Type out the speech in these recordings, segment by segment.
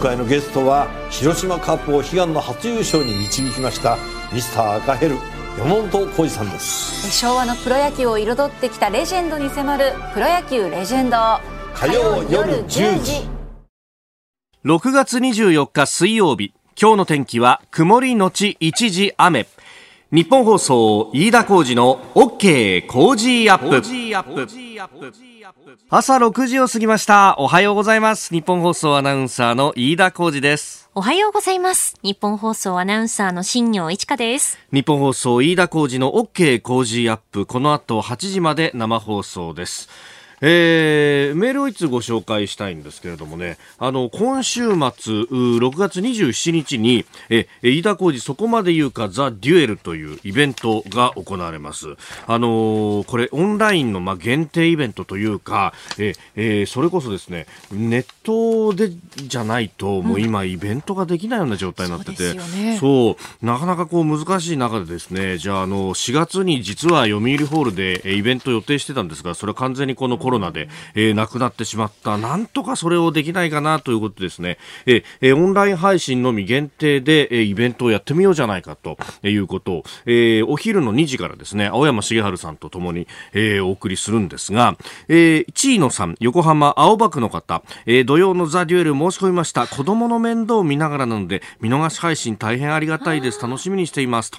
回のゲストは広島カップを悲願の初優勝に導きましたミスター赤ヘル山本浩二さんです。昭和のプロ野球を彩ってきたレジェンドに迫る「プロ野球レジェンド」火曜夜10時。6月24日水曜日今日の天気は曇りのち一時雨。日本放送飯田浩二の OK 工事アップ朝6時を過ぎました。おはようございます。日本放送アナウンサーの飯田浩二です。おはようございます。日本放送アナウンサーの新業一華です。日本放送飯田浩二の OK 工事アップ。この後8時まで生放送ですえー、メールをいつご紹介したいんですけれどもね、あの、今週末、6月27日に、え、飯田浩二そこまで言うかザ・デュエルというイベントが行われます。あのー、これオンラインの、ま、限定イベントというか、え、えー、それこそですね、ネットでじゃないと、もう今イベントができないような状態になってて、そうですよねそう、なかなかこう難しい中でですね、じゃああの、4月に実は読売ホールでえイベント予定してたんですが、それは完全にこのコロナで、えー亡くなってしまった。なんとかそれをできないかなということですね。えーオンライン配信のみ限定で、えーイベントをやってみようじゃないかということを、えーお昼の2時からですね、青山茂春さんと共に、えーお送りするんですが、えー、チーノさん、横浜青葉区の方、えー土曜のザ・デュエル申し込みました。子供の面倒を見ながらなので、見逃し配信大変ありがたいです。楽しみにしていますと。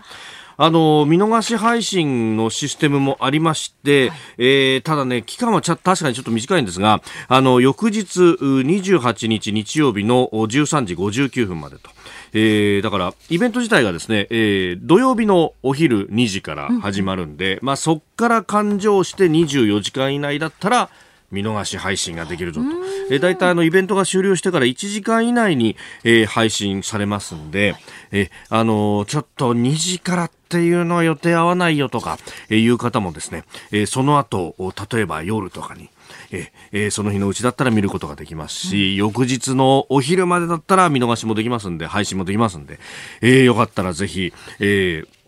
あの見逃し配信のシステムもありまして、えーただね、期間は確かにちょっと短いんですが、あの翌日う28日日曜日のお13時59分までと。えーだから、イベント自体がですね、えー土曜日のお昼2時から始まるんで、まあそっから勘定して24時間以内だったら、見逃し配信ができるぞと。えー、大体あのイベントが終了してから1時間以内に、えー配信されますんで、えーあのーちょっと2時からっていうのは予定合わないよとか、えーいう方もですね、えーその後、お例えば夜とかに、えーえーその日のうちだったら見ることができますし、翌日のお昼までだったら見逃しもできますんで、配信もできますんで、えーよかったらぜひ、えー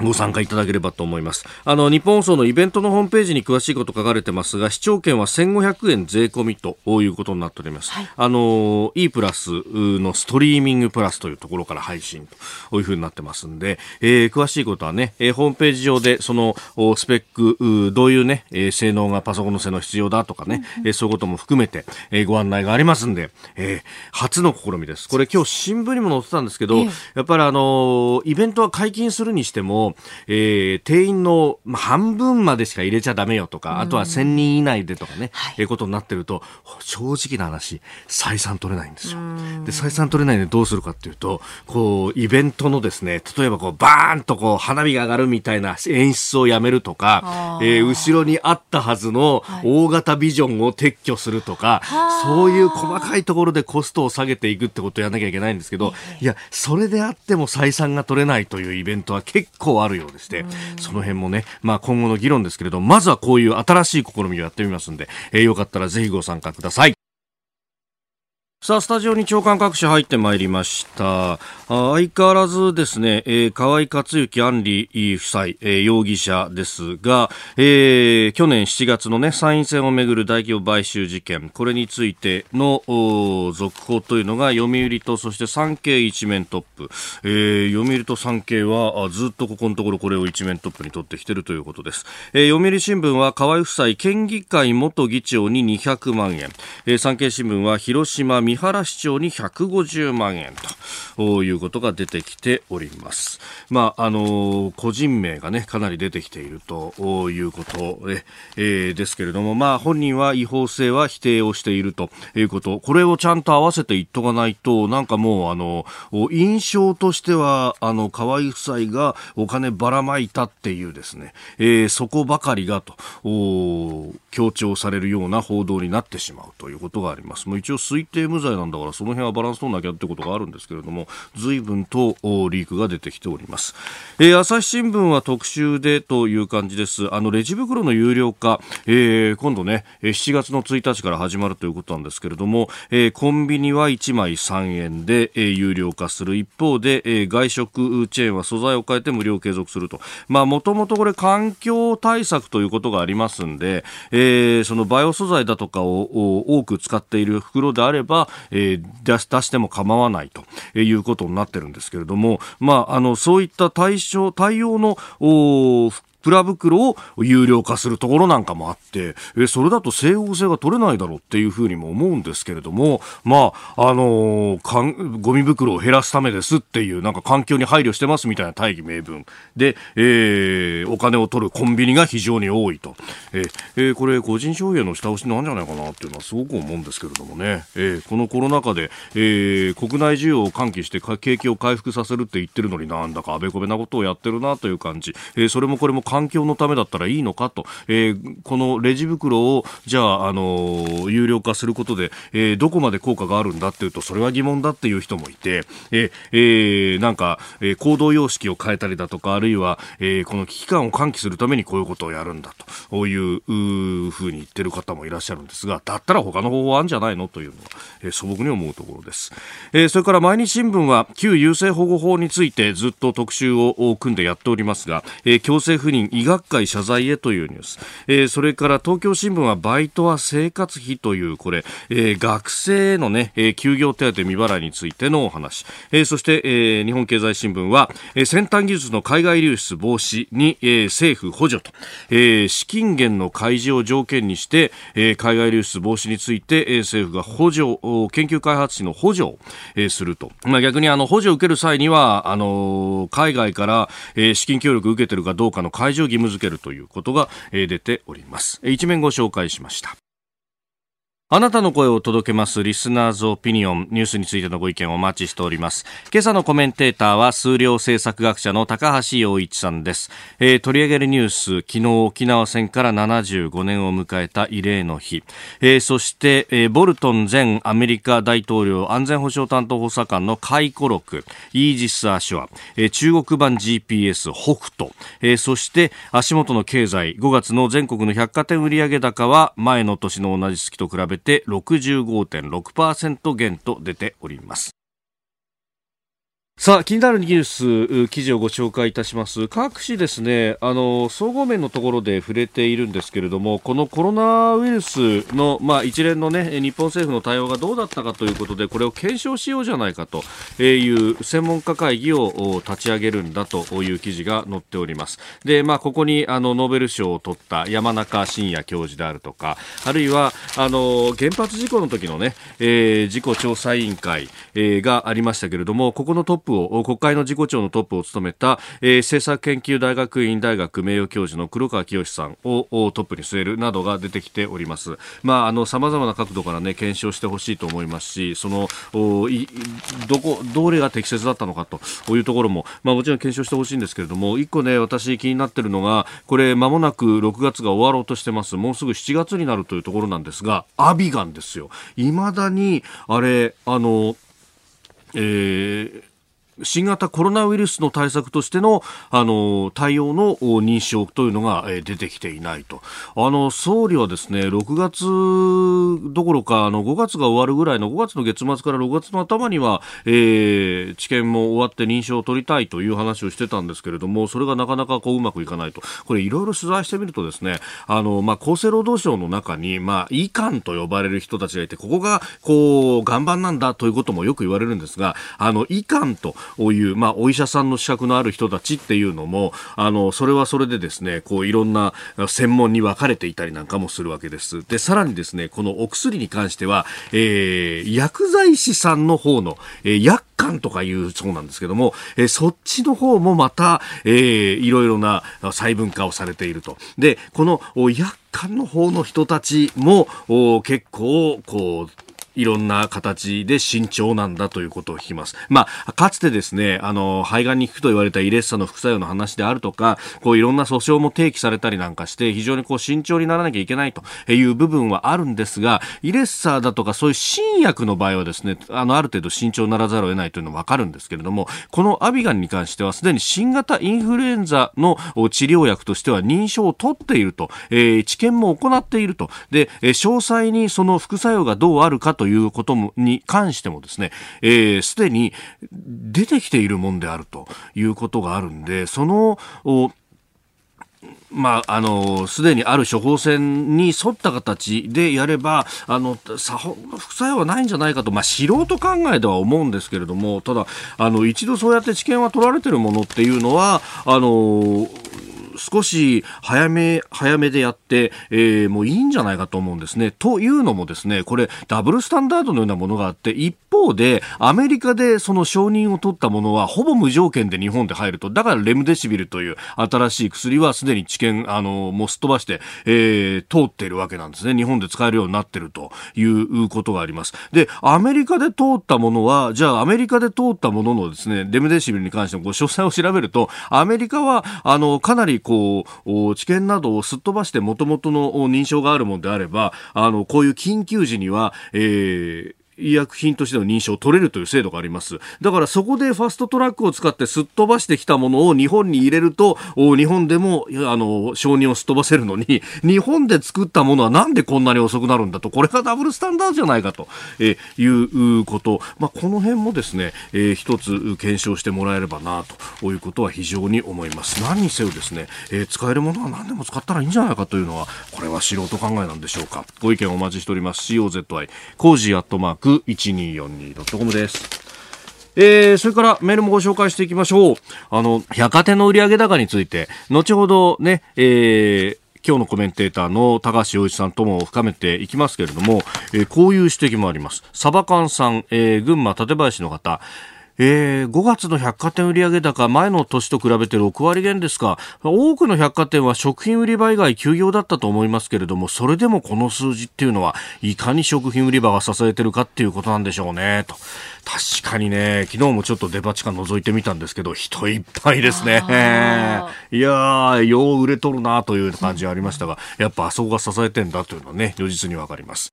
ご参加いただければと思います。あの、日本放送のイベントのホームページに詳しいこと書かれてますが、視聴券は1500円税込みということになっております。あの、E プラスのストリーミングプラスというところから配信というふうになってますんで、えー詳しいことはね、えーホームページ上でそのおスペック、うどういうね、えー性能がパソコンの性能必要だとかね、えーそういうことも含めて、えーご案内がありますんで、えー初の試みです。これ今日新聞にも載ってたんですけど、やっぱりあのーイベントは解禁するにしても、えー定員の、まあ、半分までしか入れちゃダメよとか、あとは1000人以内でとかね、えーことになってると、正直な話、採算取れないんですよ。で、採算取れないのでどうするかっていうと、こう、イベントのですね、例えばこう、バーンとこう、花火が上がるみたいな演出をやめるとか、えー後ろにあったはずの大型ビジョンを撤去するとか、そういう細かいところでコストを下げていくってことをやらなきゃいけないんですけど、いや、それであっても採算が取れないというイベントは結構あるようでして、その辺もね、まあ今後の議論ですけれど、まずはこういう新しい試みをやってみますんで、えーよかったらぜひご参加ください。さあ、スタジオに長官各社入ってまいりました。相変わらずですね、えー河合克行安里夫妻、えー容疑者ですが、えー去年7月のね、参院選をめぐる大規模買収事件、これについての続報というのが、読売とそして産経一面トップ。えー読売と産経はずっとここのところこれを一面トップに取ってきてるということです。えー読売新聞は河合夫妻県議会元議長に200万円、えー産経新聞は広島三原市長に150万円ということが出てきております。まあ、あの個人名がね、かなり出てきているということええーですけれども、まあ、本人は違法性は否定をしているということ、これをちゃんと合わせて言っとかないと、なんかもう、あの、印象としては、あの、河合夫妻がお金ばらまいたっていうですね、えーそこばかりがと、強調されるような報道になってしまうということがあります。もう一応推定無罪なんだから、その辺はバランス取らなきゃってことがあるんですけれども、随分とリークが出てきております。えー、朝日新聞は特集でという感じです。あの、レジ袋の有料化、えー、今度ね、7月の1日から始まるということなんですけれども、えー、コンビニは1枚3円で、えー、有料化する一方で、えー、外食チェーンは素材を変えて無料継続すると。まあ、もともとこれ環境対策ということがありますんで、えー、そのバイオ素材だとかを多く使っている袋であれば、えー、出しても構わないということになってるんですけれども、まあ、あの、そういった対象、対応の、プラ袋を有料化するところなんかもあって、えそれだと整合性が取れないだろうっていうふうにも思うんですけれども、まあ、あのー、かん、ゴミ袋を減らすためですっていう、なんか環境に配慮してますみたいな大義名分。で、えー、お金を取るコンビニが非常に多いと。えー、これ、個人消費への下押しなんじゃないかなっていうのはすごく思うんですけれどもね、えー、このコロナ禍で、えー、国内需要を喚起して景気を回復させるって言ってるのになんだかあべこべなことをやってるなという感じ、えー、それもこれも環境のためだったらいいのかと、えー、このレジ袋をじゃあ、あのー、有料化することで、えー、どこまで効果があるんだっていうとそれは疑問だっていう人もいて、えー、なんか、えー、行動様式を変えたりだとかあるいは、えー、この危機感を喚起するためにこういうことをやるんだと。いうふうに言ってる方もいらっしゃるんですがだったら他の方法あるんじゃないのというのは、えー、素朴に思うところです、えー、それから毎日新聞は旧優生保護法についてずっと特集を組んでやっておりますが、えー、強制不妊医学会謝罪へというニュース、えー、それから東京新聞はバイトは生活費というこれ、えー、学生のね、えー、休業手当未払いについてのお話、えー、そして、えー、日本経済新聞は、えー、先端技術の海外流出防止に、えー、政府補助と、えー、資金源の開示を条件にして、えー、海外流出防止について、えー、政府が補助研究開発費の補助を、えー、すると、まあ、逆にあの補助を受ける際にはあのー、海外から、えー、資金協力を受けているかどうかの開示を義務付けるということが出ております。一面ご紹介しました。あなたの声を届けますリスナーズオピニオンニュースについてのご意見をお待ちしております。今朝のコメンテーターは数量政策学者の高橋洋一さんです。えー、取り上げるニュース、昨日沖縄戦から75年を迎えた慰霊の日。えー、そして、えー、ボルトン前アメリカ大統領安全保障担当補佐官の回顧録、イージス・アショア、えー、中国版 GPS 北斗、えー、そして足元の経済、5月の全国の百貨店売上高は前の年の同じ月と比べてて65.6%減と出ております。さあ、気になるニュース、記事をご紹介いたします。各紙ですね、あの、総合面のところで触れているんですけれども、このコロナウイルスの、まあ、一連のね、日本政府の対応がどうだったかということで、これを検証しようじゃないかという専門家会議を立ち上げるんだという記事が載っております。で、まあ、ここに、あの、ノーベル賞を取った山中伸也教授であるとか、あるいは、あの、原発事故の時のね、えー、事故調査委員会、えー、がありましたけれども、ここのトッププを国会の事故調のトップを務めた、えー、政策研究大学院大学名誉教授の黒川清さんをトップに据えるなどが出てきております。まあ、あの、様々な角度からね、検証してほしいと思いますし、その、どこ、どれが適切だったのかというところも、まあもちろん検証してほしいんですけれども、一個ね、私気になってるのが、これ間もなく6月が終わろうとしてます。もうすぐ7月になるというところなんですが、アビガンですよ。未だに、あれ、あの、えー、新型コロナウイルスの対策としてのあの対応の認証というのが、出てきていないと。あの総理はですね6月どころかあの5月が終わるぐらいの5月の月末から6月の頭には、えー、治験も終わって認証を取りたいという話をしてたんですけれどもそれがなかなかこううまくいかないと。これいろいろ取材してみるとですねあの、まあ、厚生労働省の中に、まあ、医官と呼ばれる人たちがいてここがこう岩盤なんだということもよく言われるんですがあの医官という、まあ、お医者さんの資格のある人たちっていうのも、あの、それはそれでですね、こう、いろんな専門に分かれていたりなんかもするわけです。で、さらにですね、このお薬に関しては、えー、薬剤師さんの方の、えー、薬館とかいうそうなんですけども、えー、そっちの方もまた、えー、いろいろな細分化をされていると。で、この薬館の方の人たちも結構、こう、いろんな形で慎重なんだということを聞きます。まあ、かつてですね、あの、肺がんに効くと言われたイレッサの副作用の話であるとか、こういろんな訴訟も提起されたりなんかして、非常にこう慎重にならなきゃいけないという部分はあるんですが、イレッサだとかそういう新薬の場合はですね、あの、ある程度慎重にならざるを得ないというのはわかるんですけれども、このアビガンに関してはすでに新型インフルエンザの治療薬としては認証を取っていると、えー、治験も行っていると。で、詳細にその副作用がどうあるかとということもに関してもですね、す、えー、で、に出てきているもんであるということがあるんで、その、まあ、あの、すでにある処方箋に沿った形でやれば、あの、さほ副作用はないんじゃないかと、まあ、素人考えでは思うんですけれども、ただ、あの、一度そうやって治験は取られてるものっていうのは、あの、少し早め、早めでやって、えー、もういいんじゃないかと思うんですね。というのもですね、これ、ダブルスタンダードのようなものがあって、一方で、アメリカでその承認を取ったものは、ほぼ無条件で日本で入ると。だからレムデシビルという新しい薬はすでに治験、あの、もうすっ飛ばして、えー、通っているわけなんですね。日本で使えるようになってるということがあります。で、アメリカで通ったものは、じゃあアメリカで通ったもののですね、レムデシビルに関してもご詳細を調べると、アメリカは、あの、かなりこう、知見などをすっ飛ばして元々の認証があるものであれば、あの、こういう緊急時には、えー、医薬品としての認証を取れるという制度があります。だからそこでファストトラックを使ってすっ飛ばしてきたものを日本に入れると、日本でも、あの、承認をすっ飛ばせるのに、日本で作ったものはなんでこんなに遅くなるんだと、これがダブルスタンダードじゃないかと、えいうこと。まあ、この辺もですね、えー、一つ検証してもらえればな、ということは非常に思います。何にせよですね、えー、使えるものは何でも使ったらいいんじゃないかというのは、これは素人考えなんでしょうか。ご意見お待ちしております。COZY、 cozy アットマーク 1242.com です。えー、それからメールもご紹介していきましょう。あの、百貨店の売上高について、後ほどね、えー、今日のコメンテーターの高橋洋一さんとも深めていきますけれども、えー、こういう指摘もあります。サバ缶さん、えー、群馬館林の方、えー、5月の百貨店売上高前の年と比べて6割減ですか。多くの百貨店は食品売り場以外休業だったと思いますけれどもそれでもこの数字っていうのはいかに食品売り場が支えてるかっていうことなんでしょうね。と。確かにね昨日もちょっとデパ地下覗いてみたんですけど人いっぱいですね。いやーよう売れとるなという感じがありましたがやっぱあそこが支えてんだというのはね如実にわかります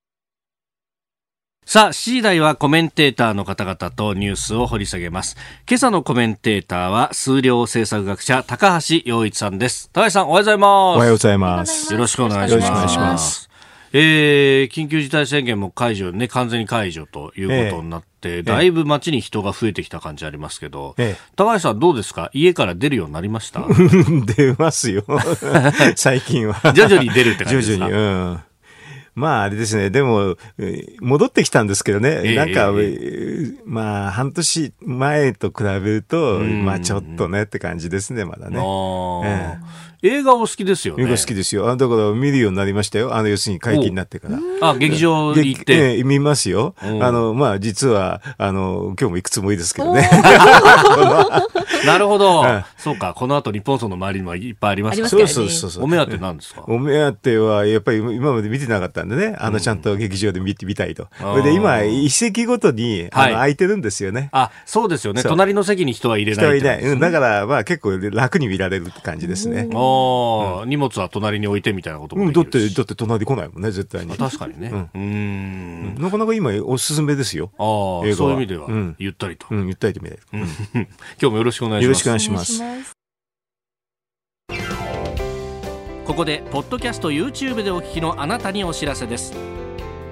さあ、7時台はコメンテーターの方々とニュースを掘り下げます。今朝のコメンテーターは、数量政策学者、高橋洋一さんです。高橋さん、おはようございます。おはようございます。よろしくお願いします。よろしくお願いします。えー、緊急事態宣言も解除ね、完全に解除ということになって、えー、だいぶ街に人が増えてきた感じありますけど、えー、高橋さんどうですか？家から出るようになりました？出ますよ。最近は。徐々に出るって感じですか？徐々に、うん。まああれですね、でも、戻ってきたんですけどね、えー、なんか、えー、まあ半年前と比べると、まあちょっとねって感じですね、まだね。えー映画お好きですよね。映画好きですよ。だから見るようになりましたよ。あの、要するに解禁になってから。あ、劇場に行って。え見ますよ。あの、まあ、実は、あの、今日もいくつもいいですけどね。なるほど。そうか。この後、日本層の周りにもいっぱいありますからそうそうそうそう。お目当てなんですか？お目当ては、やっぱり今まで見てなかったんでね。あの、ちゃんと劇場で見てみたいと。それで、今、一席ごとに、あの、空いてるんですよね。あ、そうですよね。隣の席に人は入れない。人はいない。だから、まあ、結構楽に見られるって感じですね。ああ。荷物は隣に置いてみたいなこともできる、うん、だって、だって隣来ないもんね、絶対に。確かにね。うん。なかなか今おすすめですよ。ああ、そういう意味では、ゆったりと。うん、ゆったりと見れる。今日もよろしくお願いします。よろしくお願いします。ここで、ポッドキャスト YouTube でお聞きのあなたにお知らせです。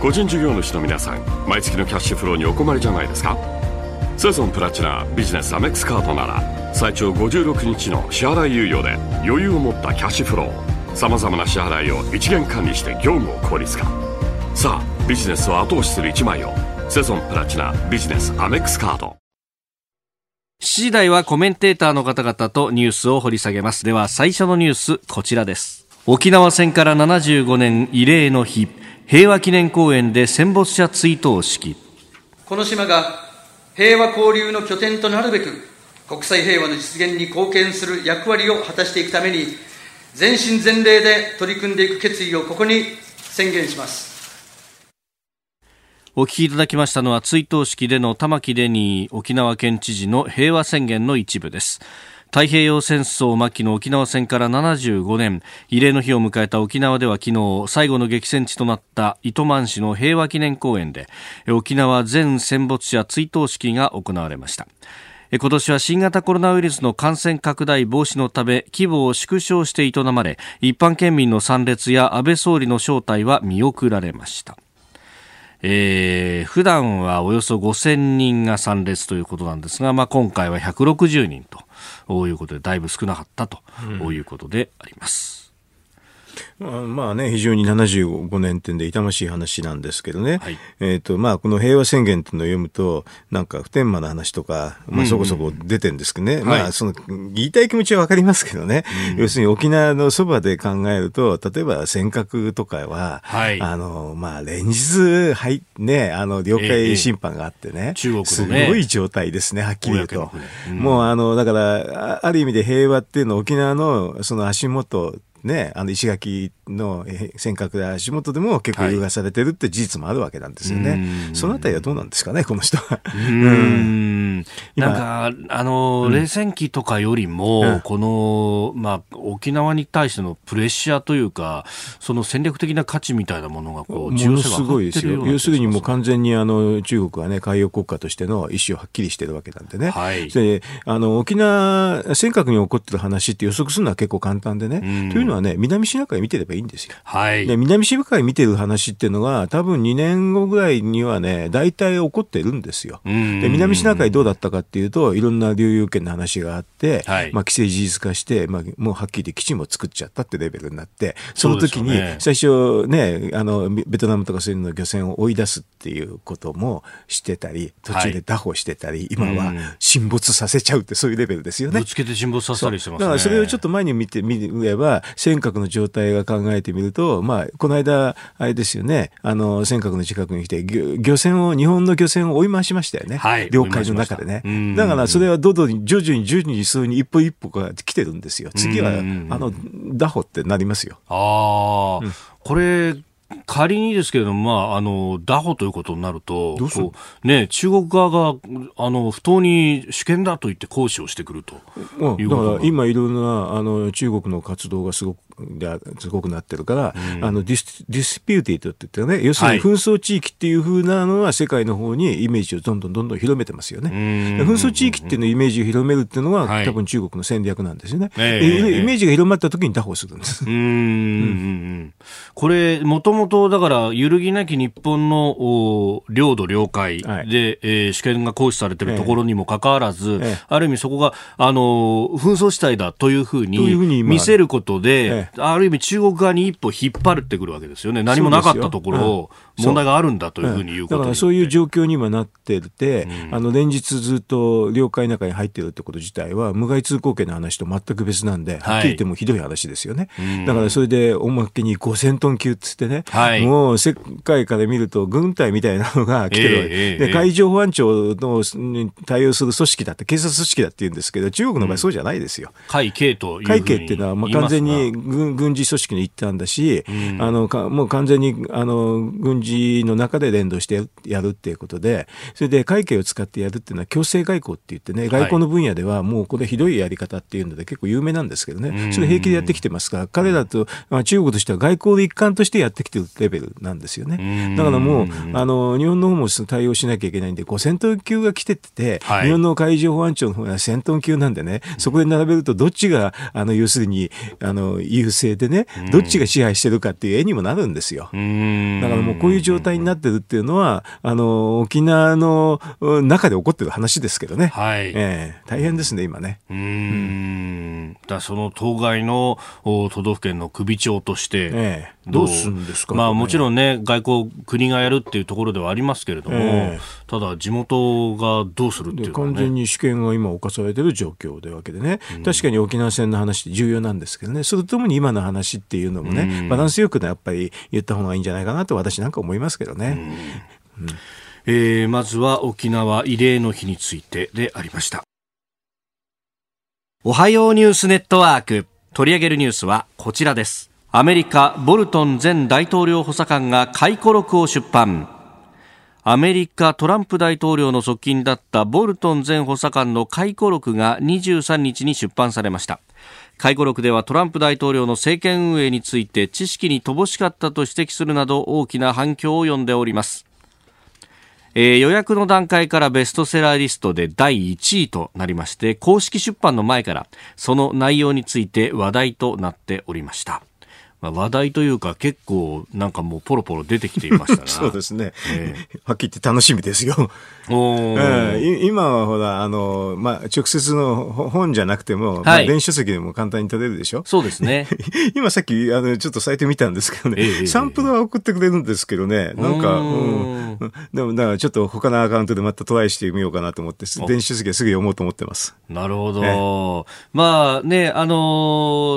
個人事業主の皆さん毎月のキャッシュフローにお困りじゃないですか？セゾンプラチナビジネスアメックスカードなら最長56日の支払い猶予で余裕を持ったキャッシュフローさまざまな支払いを一元管理して業務を効率化。さあビジネスを後押しする一枚をセゾンプラチナビジネスアメックスカード。7時台はコメンテーターの方々とニュースを掘り下げます。では最初のニュースこちらです。沖縄戦から75年慰霊の日。平和記念公園で戦没者追悼式。この島が平和交流の拠点となるべく国際平和の実現に貢献する役割を果たしていくために全身全霊で取り組んでいく決意をここに宣言します。お聞きいただきましたのは追悼式での玉城デニー沖縄県知事の平和宣言の一部です太平洋戦争末期の沖縄戦から75年慰霊の日を迎えた沖縄では昨日最後の激戦地となった糸満市の平和記念公園で沖縄全戦没者追悼式が行われました。今年は新型コロナウイルスの感染拡大防止のため規模を縮小して営まれ一般県民の参列や安倍総理の招待は見送られました。えー、普段はおよそ5000人が参列ということなんですが、まあ、今回は160人ということでだいぶ少なかったということであります。まあね、非常に75年点で痛ましい話なんですけどね、はい、えっ、と、まあ、この平和宣言っていうのを読むと、なんか普天間の話とか、まあ、そこそこ出てるんですけどね、うんうん、まあ、その、言いたい気持ちはわかりますけどね、要するに沖縄のそばで考えると、例えば尖閣とかは、はい、あの、まあ、連日、はい、ね、あの、領海侵犯があってね、え中国すごい状態ですね、はっきり言うと。うん、もう、あの、だから、ある意味で平和っていうのは沖縄のその足元ね、あの石垣の尖閣で足元でも結構優雅されてるって事実もあるわけなんですよね。はい、そのあたりはどうなんですかね、この人は。うんなんか、あの、冷戦期とかよりも、うん、この、まあ、沖縄に対してのプレッシャーというか、その戦略的な価値みたいなものが、こう、ものすごいですよ。要するにもう完全にあの、中国はね、海洋国家としての意思をはっきりしてるわけなんでね。はい、で、あの、沖縄、尖閣に起こってる話って予測するのは結構簡単でね。というのはね、南シナ海見てればいいんですよ。はい。で、南シナ海見てる話っていうのは、多分2年後ぐらいにはね、大体起こってるんですよ。で、南シナ海どうだったかっていうと、いろんな領有権の話があって、はい、まあ、規制事実化して、まあ、もうはっきり基地も作っちゃったってレベルになって、その時に、最初ね、あの、ベトナムとかそういうの漁船を追い出すっていうこともしてたり、途中で拿捕してたり、はい、今は沈没させちゃうってそういうレベルですよね。ぶつけて沈没させたりしてますね。だからそれをちょっと前に見てみれば、尖閣の状態が考えてみると、まあ、この間、あれですよね、あの、尖閣の近くに来て、漁船を、日本の漁船を追い回しましたよね。はい。領海の中でね。だから、それはどんどん徐々に徐々にそういうに一歩一歩が来てるんですよ。次は、あの、拿捕ってなりますよ。ああ、うん、これ、仮にですけれども、まあ、あの、拿捕ということになると、こうね、中国側が、あの、不当に主権だと言って行使をしてくるというだから今いろんな、あの、中国の活動がすごく、すごくなってるから、うん、あの dis disputed って言ってね、要するに紛争地域っていうふうなのは世界の方にイメージをどんどんどんどん広めてますよね。紛争地域っていうのイメージを広めるっていうのは、はい、多分中国の戦略なんですよね。えー、イメージが広まった時に拿捕するんです。うん、これ、もともとだから揺るぎなき日本の領土、領海で、はい、えー、主権が行使されているところにもかかわらず、えー、ある意味そこが、あの、紛争地帯だというふうに見せることで、ある意味中国側に一歩引っ張ってくるわけですよね。何もなかったところを問題があるんだというふうに言うことだからそういう状況にはなってて、うん、あの連日ずっと領海の中に入ってるってこと自体は無害通行権の話と全く別なんで、はっきり言ってもひどい話ですよね。だからそれでおまけに5000トン級っつってね、はい、もう世界から見ると軍隊みたいなのが来てるわけ、えー、で、海上保安庁の対応する組織だって警察組織だって言うんですけど中国の場合そうじゃないですよ。海警と海警っていうのはまあ完全に軍軍事組織の一環だし、あのかもう完全にあの軍事の中で連動してやるっていうことで、それで会計を使ってやるっていうのは強制外交って言ってね、外交の分野ではもうこれひどいやり方っていうので結構有名なんですけどね、それ平気でやってきてますから、彼らと、まあ、中国としては外交の一環としてやってきてるレベルなんですよね。だからもう、あの、日本の方も対応しなきゃいけないんで、5戦闘級が来てて、はい、日本の海上保安庁の方が戦闘級なんでね、そこで並べるとどっちが、あの、要するに、あの、優勢でね、どっちが支配してるかっていう絵にもなるんですよ。だからもうこういう状態になってるっていうのは、あの、沖縄の中で起こってる話ですけどね。はい。えー、大変ですね、今ね。うんん、だその当該の都道府県の首長として、ええ、どうするんですか、まあ、もちろんね、外交、国がやるっていうところではありますけれども、え、ただ、地元がどうするっていう、ね、完全に主権が今、侵されてる状況というわけでね、うん、確かに沖縄戦の話って重要なんですけどね、それともに今の話っていうのもね、うん、バランスよくやっぱり言った方がいいんじゃないかなと、私なんか思いますけどね。うん。えー、まずは沖縄慰霊の日についてでありました。おはようニュースネットワーク。取り上げるニュースはこちらです。アメリカ、ボルトン前大統領補佐官が回顧録を出版。アメリカトランプ大統領の側近だったボルトン前補佐官の回顧録が23日に出版されました。回顧録ではトランプ大統領の政権運営について知識に乏しかったと指摘するなど大きな反響を呼んでおります。えー、予約の段階からベストセラーリストで第1位となりまして公式出版の前からその内容について話題となっておりましたまあ、話題というか結構なんかもうポロポロ出てきていました そうですね、えー、はっきり言って楽しみですよ。おえー、今はほらあの、まあ、直接の本じゃなくても、はい、まあ、電子書籍でも簡単に取れるでしょ？そうですね。今さっきあのちょっとサイト見たんですけどね、えー、サンプルは送ってくれるんですけどね、なんか、うん、でもだからちょっと他のアカウントでまたトライしてみようかなと思って、電子書籍はすぐ読もうと思ってます。なるほど。えー、まあね、あの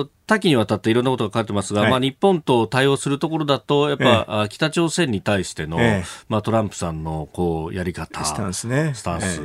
ー多岐にわたっていろんなことが書かれてますが、はい、まあ、日本と対応するところだと、やっぱ、ええ、北朝鮮に対しての、え、まあ、トランプさんのこうやり方、スタンスね。スタンス。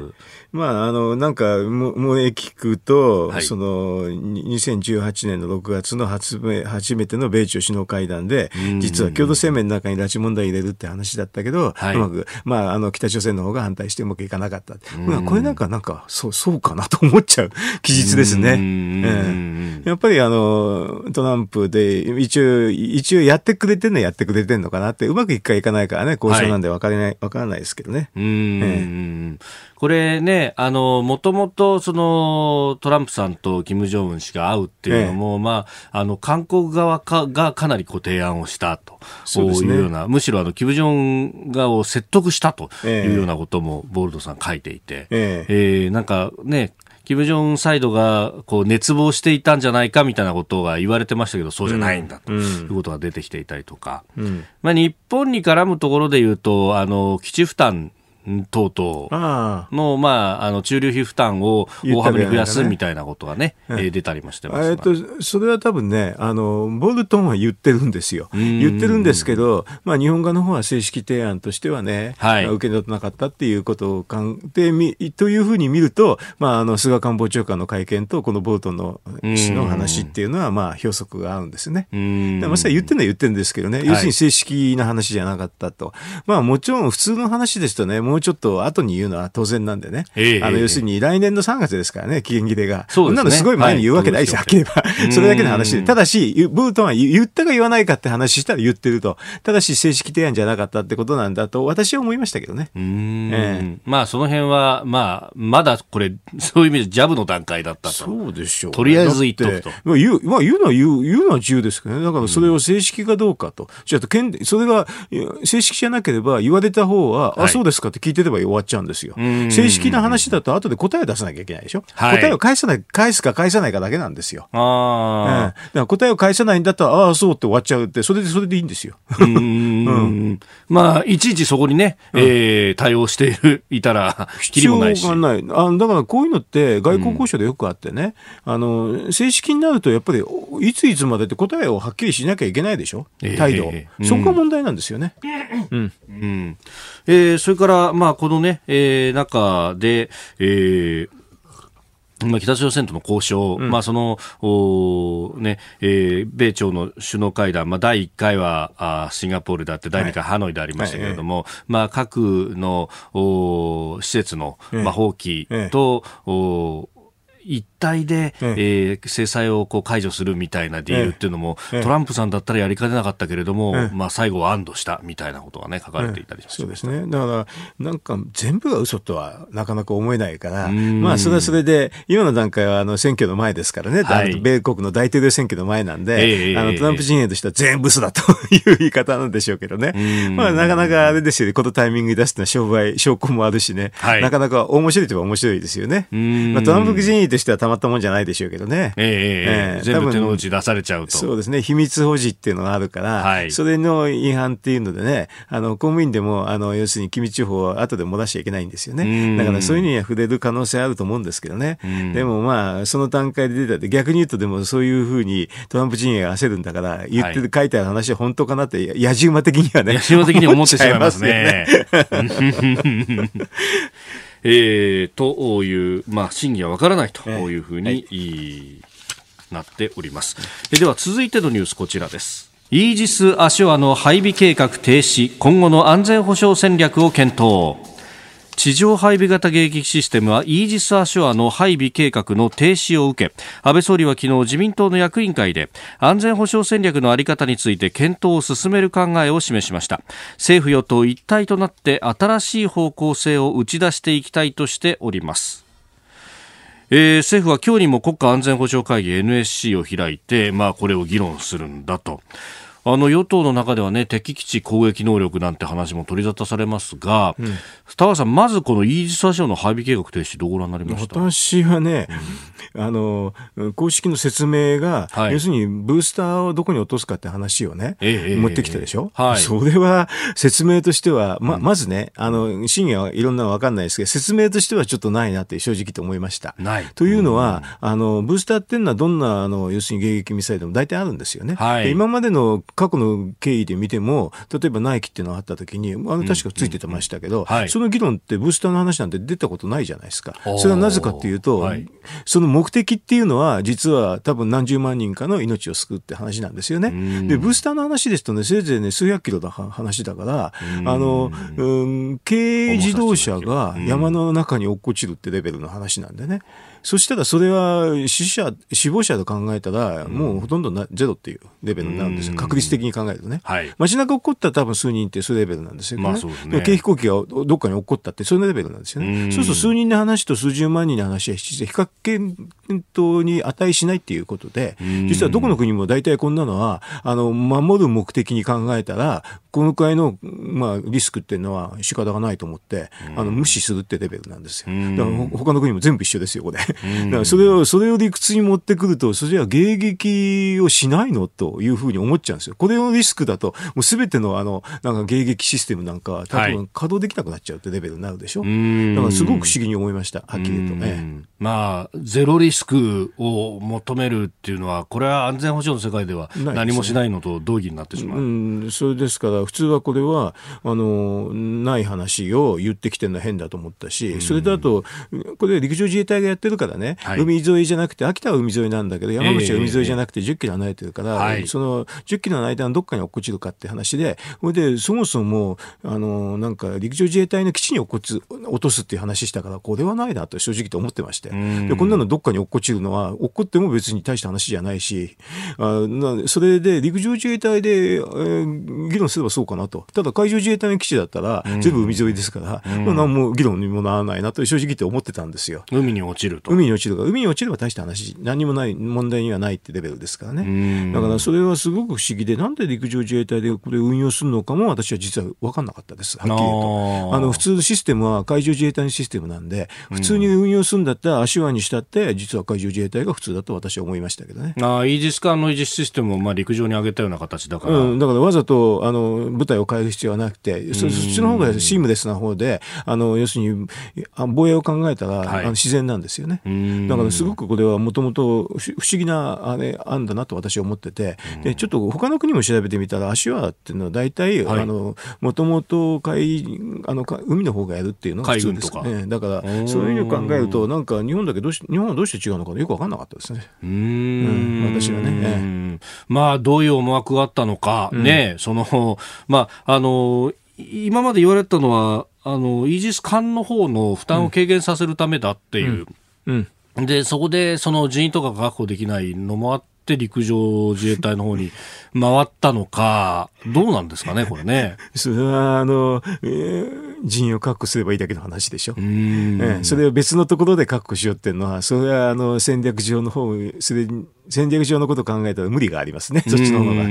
まあ、あの、なんか、も、もえ聞くと、はい、その、2018年の6月の初め初めての米朝首脳会談で、実は共同声明の中に拉致問題入れるって話だったけど、はい、うまく、まあ、あの、北朝鮮の方が反対してうまくいかなかった。まあ、これなんか、なんか、そう、そうかなと思っちゃう。記述ですね。ええ、やっぱり、あの、トランプで、一応、一応やってくれてんのやってくれてんのかなって、うまくいくかいかないからね、交渉なんで分かれない、わ、はい、からないですけどね。うん、ええ、これね、あの、もともと、その、トランプさんと金正恩氏が会うっていうのも、え、まあ、あの、韓国側かがかなりこう提案をしたと。そういうような、むしろあの、金正恩側を説得したというようなことも、ボールドさん書いていて、え。えー、なんかね、金正恩サイドがこう熱望していたんじゃないかみたいなことが言われてましたけど、そうじゃないんだと。いうことが出てきていたりとか、うん、まあ、日本に絡むところで言うと、あの基地負担等々の、まあ、あの、中流費負担を大幅に増やすみたいなことがね、えー、出たりもしてます。えっと、それは多分ね、あの、ボルトンは言ってるんですよ。言ってるんですけど、まあ、日本側の方は正式提案としてはね、はい、受け取ってなかったっていうことをかんで、み、というふうに見ると、まあ、あの、菅官房長官の会見と、このボルトンの氏の話っていうのは、まあ、表則が合うんですね。まさに言ってるのは言ってるんですけどね、要するに正式な話じゃなかったと。まあ、もちろん普通の話ですとね、もうちょっと後に言うのは当然なんでね。えー、あの、要するに来年の3月ですからね、期限切れが。そうですね。なのすごい前に言うわけないですよ、はっきり言えば。それだけの話で。ただし、ブートンは言ったか言わないかって話したら言ってると。ただし、正式提案じゃなかったってことなんだと、私は思いましたけどね。うん。えー、まあ、その辺は、まあ、まだこれ、そういう意味でジャブの段階だったと。そうでしょう、ね。とりあえず言っとくと。まあ、言う、まあ、言うのは言う、言うのは自由ですけどね。だからそれを正式かどうかと。じゃあ、それが正式じゃなければ言われた方は、はい、あ、そうですかって聞いてれば終わっちゃうんですよ。正式な話だと後で答えを出さなきゃいけないでしょ、はい、答えを返さない、返すか返さないかだけなんですよ。ああ、うん。だから答えを返さないんだったら、ああ、そうって終わっちゃうって、それでそれでいいんですよ。うん。うん、まあ、いちいちそこにね、うん、えー、対応している、いたら、必要がないあ。だからこういうのって外交交渉でよくあってね、うん、あの、正式になるとやっぱり、いついつまでって答えをはっきりしなきゃいけないでしょ態度、えー、そこが問題なんですよね。うん。うん。えー、それから、まあ、このね、えー、中で、えー、まあ、北朝鮮との交渉、うん、まあ、その、おね、えー、米朝の首脳会談、まあ、第1回はあシンガポールであって、第2回ハノイでありましたけれども、はい、まあ、核のお施設の、まあ、放棄と、お一体で、ええ。ー、制裁をこう解除するみたいな理由っていうのも、ええ、トランプさんだったらやりかねなかったけれども、え、まあ、最後は安堵したみたいなことがね、書かれていたりします、そうですね。だから、なんか全部が嘘とはなかなか思えないから、まあ、それはそれで、今の段階はあの選挙の前ですからね、はい、米国の大統領選挙の前なんで、あのトランプ陣営としては全部嘘だという言い方なんでしょうけどね。まあ、なかなかあれですよね、このタイミングに出すのは商売、証拠もあるしね、はい、なかなか面白いといえば面白いですよね。まあ、トランプ陣営としてはたまったもんじゃないでしょうけどね。ええええええ全部手の内出されちゃうと。そうですね。秘密保持っていうのがあるから、はいそれの違反っていうのでね、あの、公務員でも、あの、要するに機密情報を後で漏らしちゃいけないんですようんね。だからそういうのには触れる可能性あると思うんですけどね。でもまあ、その段階で出たって、逆に言うとでもそういうふうにトランプ陣営が焦るんだから、言ってる、書いてある話は本当かなって、野じ馬的にはね。野島的に思ってしまいますね。えー、という、まあ、真偽はわからないというふうに、いいなっております。えでは、続いてのニュース、こちらです。イージス・アショアの配備計画停止、今後の安全保障戦略を検討。地上配備型迎撃システムはイージス・アショアの配備計画の停止を受け安倍総理は昨日自民党の役員会で安全保障戦略の在り方について検討を進める考えを示しました政府与党一体となって新しい方向性を打ち出していきたいとしておりますえー政府は今日にも国家安全保障会議 NSC を開いて、まあ、これを議論するんだと。あの与党の中ではね敵基地攻撃能力なんて話も取り沙汰されますが、田川さん、まずこのイージス・アショアの配備計画停止、どうご覧になりました？私はね、あの、公式の説明が、はい。要するにブースターをどこに落とすかって話をね、ええ持ってきたでしょ、はい。それは説明としては、ま、まずね、あの、真偽はいろんなのわかんないですけど、説明としてはちょっとないなって正直と思いました。ない。というのは、あの、ブースターっていうのはどんな、あの、要するに迎撃ミサイルでも大体あるんですよね。はい。で今までの過去の経緯で見ても、例えばナイキっていうのがあった時に、あの、確かついてましたけど、はい。その議論ってブースターの話なんて出たことないじゃないですか。それはなぜかっていうと、はい。その目的っていうのは、実は多分何十万人かの命を救うって話なんですよね。で、ブースターの話ですとね、せいぜいね、数百キロの話だから、あの、うん、軽自動車が山の中に落っこちるってレベルの話なんでね。そしたらそれは死者、死亡者と考えたら、もうほとんどなゼロっていうレベルになるんですよ。確率的に考えるとね。はい街中起こったら多分数人ってそういうレベルなんですよ、まあそうですねも軽飛行機がどっかに起こったってそういうレベルなんですようんね。そうすると数人の話と数十万人の話は比較検討に値しないっていうことで、実はどこの国も大体こんなのは、あの、守る目的に考えたら、このくらいの、まあ、リスクっていうのは仕方がないと思って、あの、無視するってレベルなんですよ。だからほ他の国も全部一緒ですよ、これ。だからそれを、それを理屈に持ってくると、それは迎撃をしないの？というふうに思っちゃうんですよ。これのリスクだと、もうすべてのあの、なんか迎撃システムなんかは多はい分稼働できなくなっちゃうってレベルになるでしょ？ん。だからすごく不思議に思いました。はっきりと。ええ。まあ、ゼロリスクを求めるっていうのは、これは安全保障の世界では何もしないのと同義になってしまう。うん、それですから、普通はこれは、あの、ない話を言ってきてるのは変だと思ったし、それとあと、これ陸上自衛隊がやってるからね、はい。海沿いじゃなくて、秋田は海沿いなんだけど、山口はええ海沿いじゃなくて10キロ離れてるから、はい。その10キロの間のどっかに落っこちるかって話で、それで、そもそも、あの、なんか陸上自衛隊の基地に落っこち落とすっていう話したから、これはないなと正直と思ってまして。で、こんなのどっかに落っこちるのは、落っこっても別に大した話じゃないし、あなそれで陸上自衛隊で、えー議論すればそうかなと。ただ海上自衛隊の基地だったら、全部海沿いですから、まあ何も議論にもならないなと正直言って思ってたんですよ。海に落ちると。海に落ちるから、海に落ちれば大した話、何にもない、問題にはないってレベルですからね。だからそれはすごく不思議で、なんで陸上自衛隊でこれ運用するのかも私は実は分かんなかったです。はっきり言うと。あの、普通のシステムは海上自衛隊のシステムなんで、普通に運用するんだったら、足輪にしたって、実は海上自衛隊が普通だと私は思いましたけどね。ああイージス艦の維持システムをまあ陸上に上げたような形だから。うん、だからわざとあの部隊を変える必要はなくて、そそっちの方がシームレスな方で、あの要するにあ防衛を考えたら、はいあの自然なんですよね。んだからすごくこれはもともと不思議なあれ案だなと私は思ってて、でちょっと他の国も調べてみたら、足輪っていうのは大体、はい。あのもともと海あのか海の方がやるっていうのが普通です海軍とかね。だからそういうのを考えると、なんか日本だけどうし日本はどうして違うのかよく分かんなかったですね。うーん。うん私はねえまあ、どういう思惑があったのか、ね、その、まあ、あの、今まで言われてたのは、あの、イージス艦の方の負担を軽減させるためだっていう。うん。で、そこで、その人員とかが確保できないのもあって、陸上自衛隊の方に回ったのか、どうなんですかね、これね。それはあの、えー人員を確保すればいいだけの話でしょ。うええそれを別のところで確保しようっていうのは、それはあの戦略上の方、それに戦略上のことを考えたら無理がありますね、そっちの方が。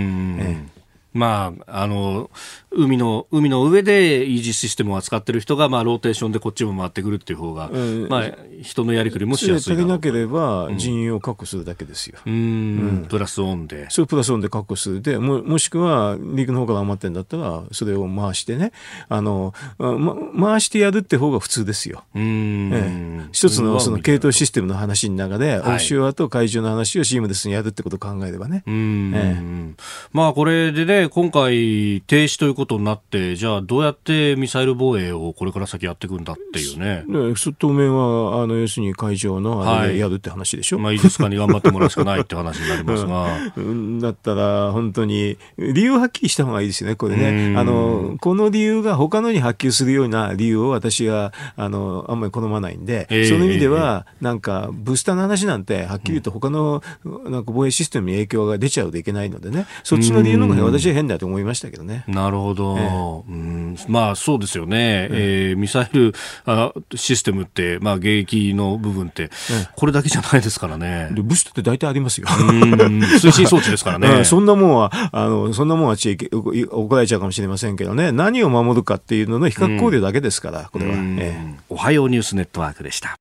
まあ、あの、海の、海の上でイージスシステムを扱ってる人が、まあ、ローテーションでこっちも回ってくるっていう方が、うん。まあ、人のやりくりもしやすい足りなけば、れば人員を確保するだけですよ。うん、プラスオンで。それプラスオンで確保する。でももしくは陸の方から余ってんだったらそれを回してね。あの、ま、回してやるって方が普通ですよ。うん、ええ、一つのその系統システムの話の中で、はい。オフショアと海上の話をシームレスにやるってことを考えればね。うん。え。まあこれでね、今回停止ということになって、じゃあどうやってミサイル防衛をこれから先やっていくんだっていうね。でそ当面はあの要するに海上のあれでやるって話でしょ？まあ、イージス艦に頑張ってもらうしかないって話になりますが。うんだったら本当に理由はっきりした方がいいですよね、これね。うんあのこの理由が他のに波及するような理由を私はあのあんまり好まないんで、ええその意味では、なんかブースターの話なんてはっきり言うと他のなんか防衛システムに影響が出ちゃうといけないのでね、そっちの理由の方が私は変だと思いましたけどね。なるほど、えうん、まあそうですよね、えーミサイルあシステムって、まあ、迎撃の部分って、これだけじゃないですからね。でブースターって大体ありますよ。うん。推進装置ですから うねん。そんなもんは、あの、そんなもんはちいけ怒られちゃうかもしれませんけどね、何を守るかっていうのの比較考慮だけですから、これは。うん。ええ。おはようニュースネットワークでした。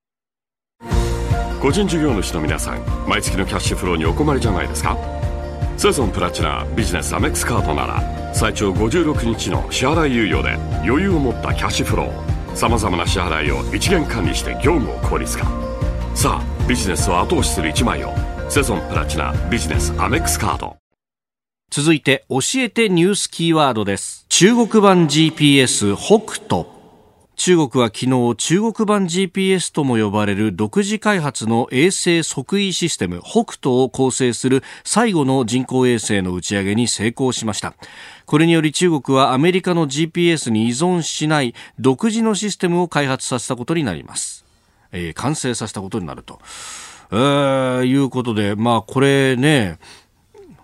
個人事業主の皆さん毎月のキャッシュフローにお困りじゃないですか？セゾンプラチナビジネスアメックスカードなら最長56日の支払い猶予で余裕を持ったキャッシュフローさまざまな支払いを一元管理して業務を効率化さあビジネスを後押しする一枚をセゾンプラチナビジネスアメックスカード続いて、教えてニュースキーワードです。中国版 GPS 北斗。中国は昨日、中国版 GPS とも呼ばれる独自開発の衛星測位システム北斗を構成する最後の人工衛星の打ち上げに成功しました。これにより中国はアメリカの GPS に依存しない独自のシステムを開発させたことになります。えー完成させたことになると。えーいうことで、まあこれね、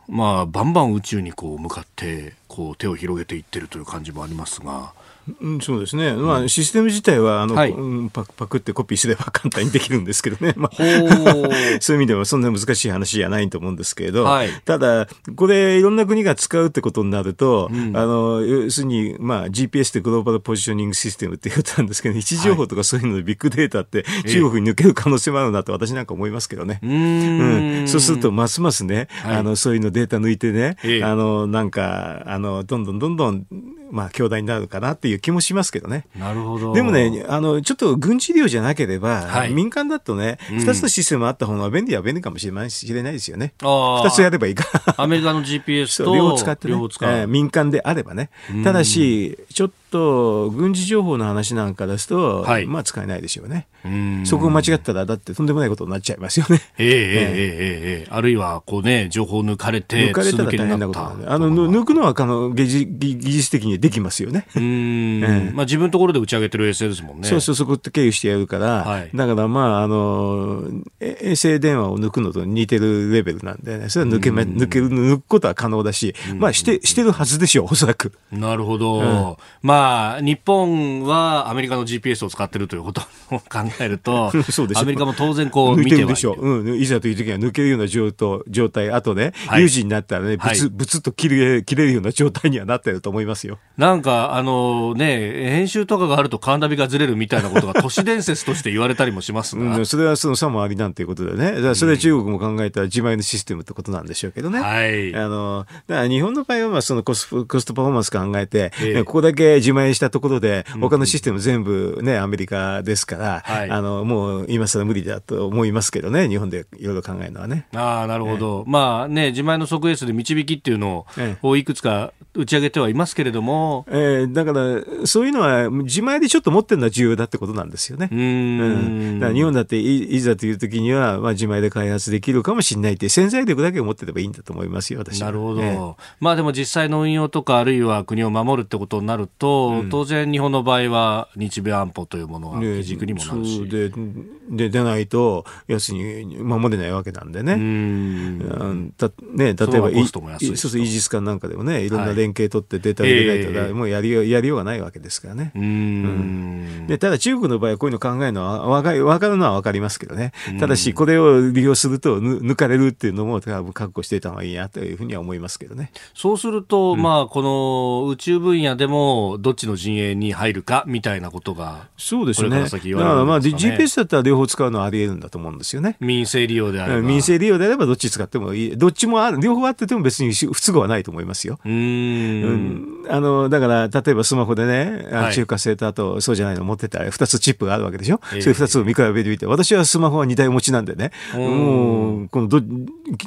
まあ、バンバン宇宙にこう向かってこう手を広げていってるという感じもありますが、うん、そうですね、まあ、システム自体はあの、はい。うんパクパクってコピーすれば簡単にできるんですけどね、まあ、そういう意味ではそんな難しい話じゃないと思うんですけれど、はい。ただ、これ、いろんな国が使うってことになると、あの要するに、まあ、GPS ってグローバルポジショニングシステムっていうことなんですけど、位置情報とかそういうのでビッグデータって中国に抜ける可能性もあるなと私なんか思いますけどね。うーうんん、そうすると、ますますね、はい。あの、そういうのデータ抜いてね、ええ。あの、なんか、あの、どんどんどんどん、まあ、強大になるかなっていう気もしますけどね。なるほど。でもね、あの、ちょっと軍事利用じゃなければ、はい民間だとね、うん二、つのシステムあった方が便利は便利かもしれない知れないですよね。二つやればいいから。アメリカの GPS と両方使ってね両方使うえー民間であればねうん。ただし、ちょっとと軍事情報の話なんかですと、はい、まあ使えないでしょうね。そこを間違ったら、だってとんでもないことになっちゃいますよね。えー、えー、ええー、えあるいは、こうね、情報抜かれて、抜かれたら大変なことな、あの抜くのはあの技術的にできますよね。うん、まあ、自分のところで打ち上げてる衛星ですもんね。そうそう、そこって経由してやるから、はい、だからまあ、あの、衛星電話を抜くのと似てるレベルなんで、ね、それは抜けめ抜け抜くことは可能だし、まあして、してるはずでしょう、おそらく。なるほど。うん、まあ日本はアメリカの GPS を使ってるということを考えると そうでしょアメリカも当然こう見てるでしょう。うん。いざという時には抜けるような状態、状態、あとね、はい有事になったらね、ぶつ、はいぶつっと切れ、切れるような状態にはなってると思いますよ。なんか、あのね、編集とかがあるとカーナビがずれるみたいなことが都市伝説として言われたりもしますが、うん、それはその差もありなんていうことでね。だからそれは中国も考えた自前のシステムってことなんでしょうけどね。はい。あの、だから日本の場合はまあそのコストコストパフォーマンス考えて、えここだけ自前したところで、他のシステム全部ね、アメリカですから、はいあの、もう今更無理だと思いますけどね、日本でいろいろ考えるのはね。ああ、なるほど。まあね、自前の即エースで導きっていうのえをいくつか打ち上げてはいますけれども、えーだから、そういうのは自前でちょっと持ってるのは重要だってことなんですよね。うーうんん。だから日本だっていいざという時には、まあ、自前で開発できるかもしれないって潜在力だけを持ってればいいんだと思いますよ、私は。なるほど、ええまあでも実際の運用とかあるいは国を守るってことになると、当然日本の場合は日米安保というものは基軸にもなるし、でで出ないと要するに守れないわけなんでね。うーんうんたね、例えばいストも安いしそうそうイージス艦なんかでもねいろんなレ連携取ってデータ入れないと、ええもうやりようやりようがないわけですからね。うーん。でただ中国の場合はこういうの考えるのはわかわかるのはわかりますけどね。ただし、これを利用するとぬ抜かれるっていうのも多分覚悟していた方がいいなというふうには思いますけどね。そうすると、まあ、この宇宙分野でも、どっちの陣営に入るか、みたいなことが、そうですね。だからまあ GPS だったら両方使うのはあり得るんだと思うんですよね。民生利用であれば。民生利用であればどっち使ってもいい。どっちもある、両方あってても別に不都合はないと思いますよ。うーん。うんあの、だから、例えばスマホでね、中華製とあと、そうじゃないの持ってたら、二つチップがあるわけでしょ、ええそれ二つを見比べてみて、私はスマホは二台持ちなんでね、もう、このど、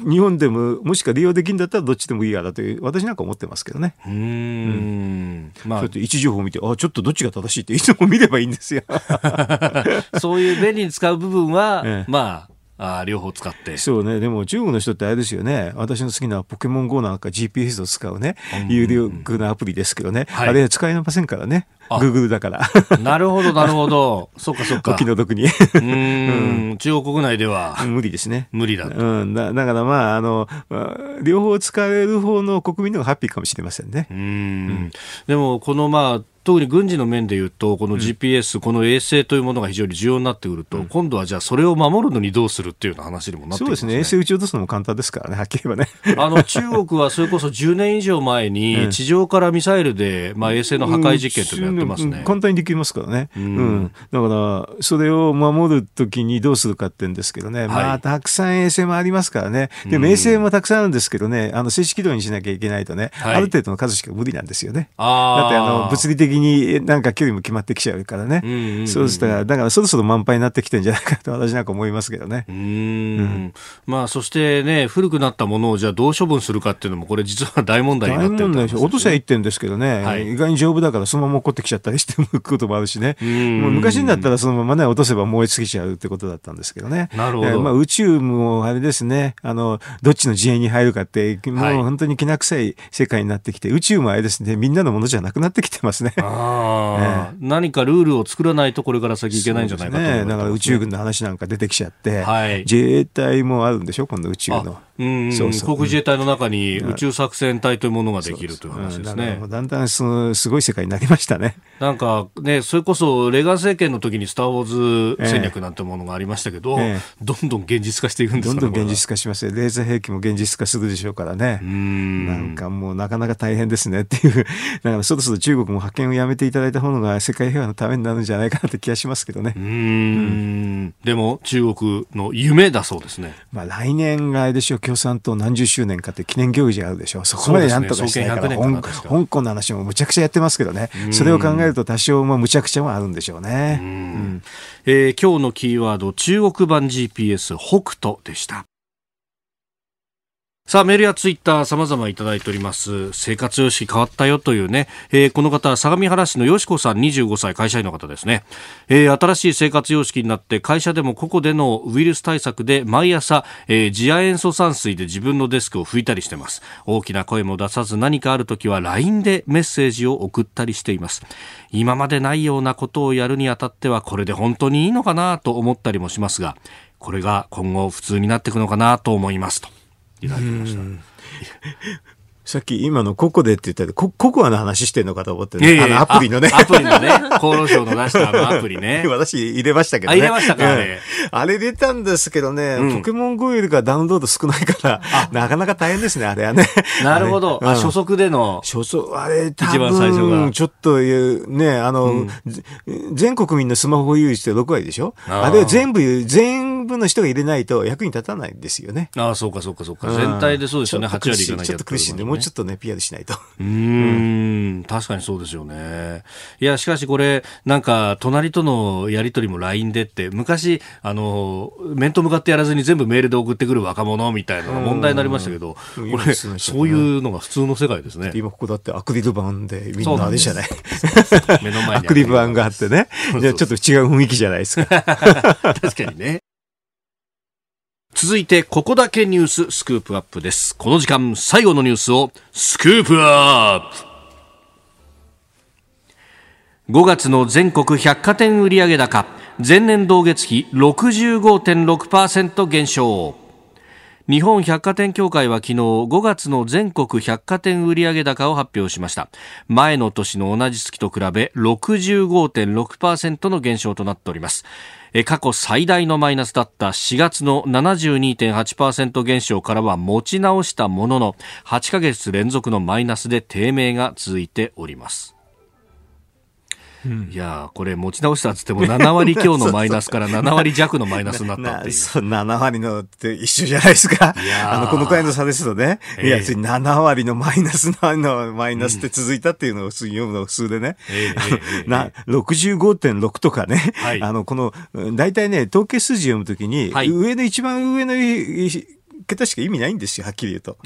日本でも、もしか利用できるんだったらどっちでもいいやだという、私なんか思ってますけどね。うーん。うやって位置情報を見て、あ、ちょっとどっちが正しいっていつも見ればいいんですよ。あ、そういう便利に使う部分は、ええまあ、あ両方使って。そうね。でも中国の人ってあれですよね。私の好きなポケモン GO なんか GPS を使うね、有力なアプリですけどね。はいあれ使えませんからね。あ Google だから。なるほど、なるほど。そっかそっおか。気の毒に。うーん。中国国内では無理ですね。無理だと。うん、だだからまあ、あの、まあ両方使える方の国民の方がハッピーかもしれませんねう。ーん。でも、このまあ、特に軍事の面で言うと、この GPS、この衛星というものが非常に重要になってくると、今度はじゃあそれを守るのにどうするっていうような話にもなってきまそうですね。衛星撃ち落とすのも簡単ですからね、はっきり言えばね。あの中国はそれこそ10年以上前に地上からミサイルで、まあ、衛星の破壊実験というのをやってますね。うん簡単にできますからね。うん。だから、それを守るときにどうするかって言うんですけどね。まあ、たくさん衛星もありますからね。でも衛星もたくさんあるんですけどね、あの、静止軌道にしなきゃいけないとね、はいある程度の数しか無理なんですよね。だって、あの、物理的になんか距離も決まってきちゃうからね。うんうんうんそうしたら、だからそろそろ満杯になってきてんじゃないかと私なんか思いますけどねう。ーんまあ、そしてね、古くなったものをじゃあどう処分するかっていうのも、これ実は大問題にな大ってる問題でしょ。落としゃいいって言うんですけどね、はい意外に丈夫だからそのまま落っこってきちゃったりしてむくこともあるしね。んもう昔になったらそのままね、落とせば燃え尽きちゃうってことだったんですけどね。なるほどえーまあ宇宙もあれですね、あの、どっちの陣営に入るかって、もはいう本当にきな臭い世界になってきて、宇宙もあれですね、みんなのものじゃなくなってきてますね。あー 何かルールを作らないとこれから先いけないんじゃないかと思ね。いますだから宇宙軍の話なんか出てきちゃって、はい自衛隊もあるんでしょ、今度宇宙の。うんそうそう航空自衛隊の中に宇宙作戦隊というものができるという話ですねうんだんだんそのすごい世界になりましたね。なんかね、それこそレーガン政権の時にスター・ウォーズ戦略なんてものがありましたけど、ええどんどん現実化していくんですかねどんどん現実化しますよ。レーザー兵器も現実化するでしょうからね。なんかもうなかなか大変ですねっていう。だからそろそろ中国も派遣をやめていただいた方が世界平和のためになるんじゃないかなって気がしますけどね。うーんでも中国の夢だそうですね。まあ来年があれでしょう、共産党何十周年かって記念行事があるでしょう。そこまでなんとかしたいから、ね創建100年かな香港の話もむちゃくちゃやってますけどね。それを考えると多少まあむちゃくちゃはあるんでしょうね。うんえー今日のキーワード、中国版 GPS 北斗でした。さあ、メールやツイッター様々いただいております。生活様式変わったよというね、えーこの方は、相模原市のよしこさん25歳会社員の方ですね。えー新しい生活様式になって会社でも個々でのウイルス対策で毎朝、えー次亜塩素酸水で自分のデスクを拭いたりしてます。大きな声も出さず何かあるときは LINE でメッセージを送ったりしています。今までないようなことをやるにあたってはこれで本当にいいのかなと思ったりもしますが、これが今後普通になっていくのかなと思いますと。いただきました。さっき今のココでって言ったけど、コココアの話してんのかと思って、いやいやいやあのアプリのね。あアプリのね、厚労省の出したあのアプリね。私入れましたけどね。あ入れましたかあれうんあれ入れたんですけどね、うんポケモン GO よりかダウンロード少ないから、なかなか大変ですね、あれはね。なるほど。あ、初速での。初速、あれ、多一番最初が分、ちょっと言う、ね、あの、ぜ全国民のスマホを有して6割でしょ？あれを全部、全部の人が入れないと役に立たないんですよね。ああ、そうかそうかそうか。全体でそうですよね。8ちょっと苦割いかなきゃしいちょっと苦しいんで、もうちょっとね、PR しないと。うーん、確かにそうですよね。いや、しかしこれ、なんか、隣とのやりとりも LINE でって、昔、あの、面と向かってやらずに全部メールで送ってくる若者みたいなのが問題になりましたけど、うんこれ、今そういうのが普通の世界ですね。今ここだってアクリル板でみんなあれじゃない？目の前にアクリル板があってね。じゃあちょっと違う雰囲気じゃないですか。確かにね。続いて、ここだけニューススクープアップです。この時間、最後のニュースをスクープアップ5月の全国百貨店売上高、前年同月比65.6%減少。日本百貨店協会は昨日5月の全国百貨店売上高を発表しました前の年の同じ月と比べ65.6%の減少となっております過去最大のマイナスだった4月の72.8%減少からは持ち直したものの8ヶ月連続のマイナスで低迷が続いております。いやこれ持ち直したっつっても7割強のマイナスから7割弱のマイナスになったっていう。そう7割のって一緒じゃないですか。あの、このくらいの差ですとね。えー、いや、つい7割のマイナスののマイナスって続いたっていうのを読むの普通でね。えー、な65.6とかね。はい、あの、この、大体ね、統計数字読むときに、はい、上の一番上の桁しか意味ないんですよ、はっきり言うと。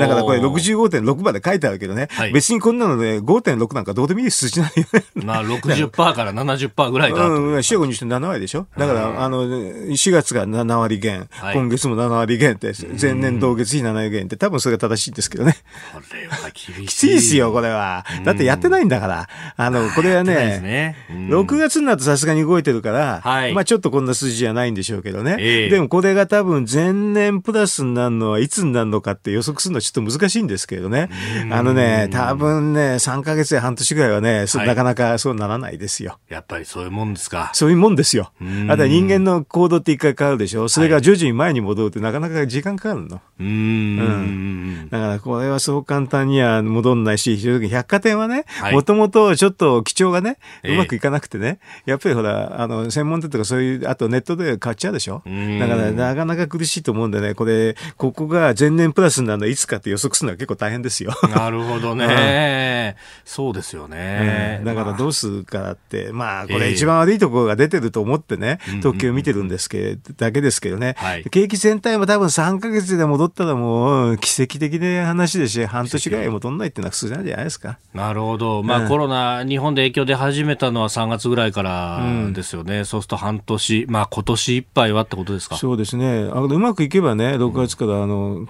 だからこれ65.6まで書いてあるけどね、はい、別にこんなので5.6なんかどうでもいい数字なんよね。まあ60%から70%ぐらいだうん、四国にして7割でしょだから、あの、4月が7割減、今月も7割減って、前年同月比7割減って多分それが正しいんですけどね。これは厳しい。きついですよ、これは。だってやってないんだから。あの、これはね、ね6月になるとさすがに動いてるから、はい、まあちょっとこんな数字じゃないんでしょうけどね。えー、でもこれが多分前年プラスになるのはいつになるのかって予測するのはちょっと難しいんですけどね。あのね、多分ね、3ヶ月や半年ぐらいはね、はい、なかなかそうならないですよ。やっぱりそういうもんですか。そういうもんですよ。あとは人間の行動って一回変わるでしょ。それが徐々に前に戻るってなかなか時間かかるの。うん。だからこれはそう簡単には戻んないし、百貨店はね、もともとちょっと基調がね、うまくいかなくてね、やっぱりほら、あの、専門店とかそういう、あとネットで買っちゃうでしょ。だからなかなか苦しいと思うんでね、これ、ここが前年プラスになるのはいつかって予測するのは結構大変ですよ。なるほどね。そうですよね。だからどうするかって、まあ、これ一番悪いところが出てると思ってね、特急見てるんですけど、だけですけどね。景気全体も多分3ヶ月で戻ったらもう奇跡的な話でし、半年ぐらい戻んないっていうのは普通なんじゃないですか。なるほど。まあ、コロナ、日本で影響出始めたのは3月ぐらいからですよね。そうすると半年、まあ今年いっぱいはってことですか。そうですね。あうまくいけばね、6月からあの、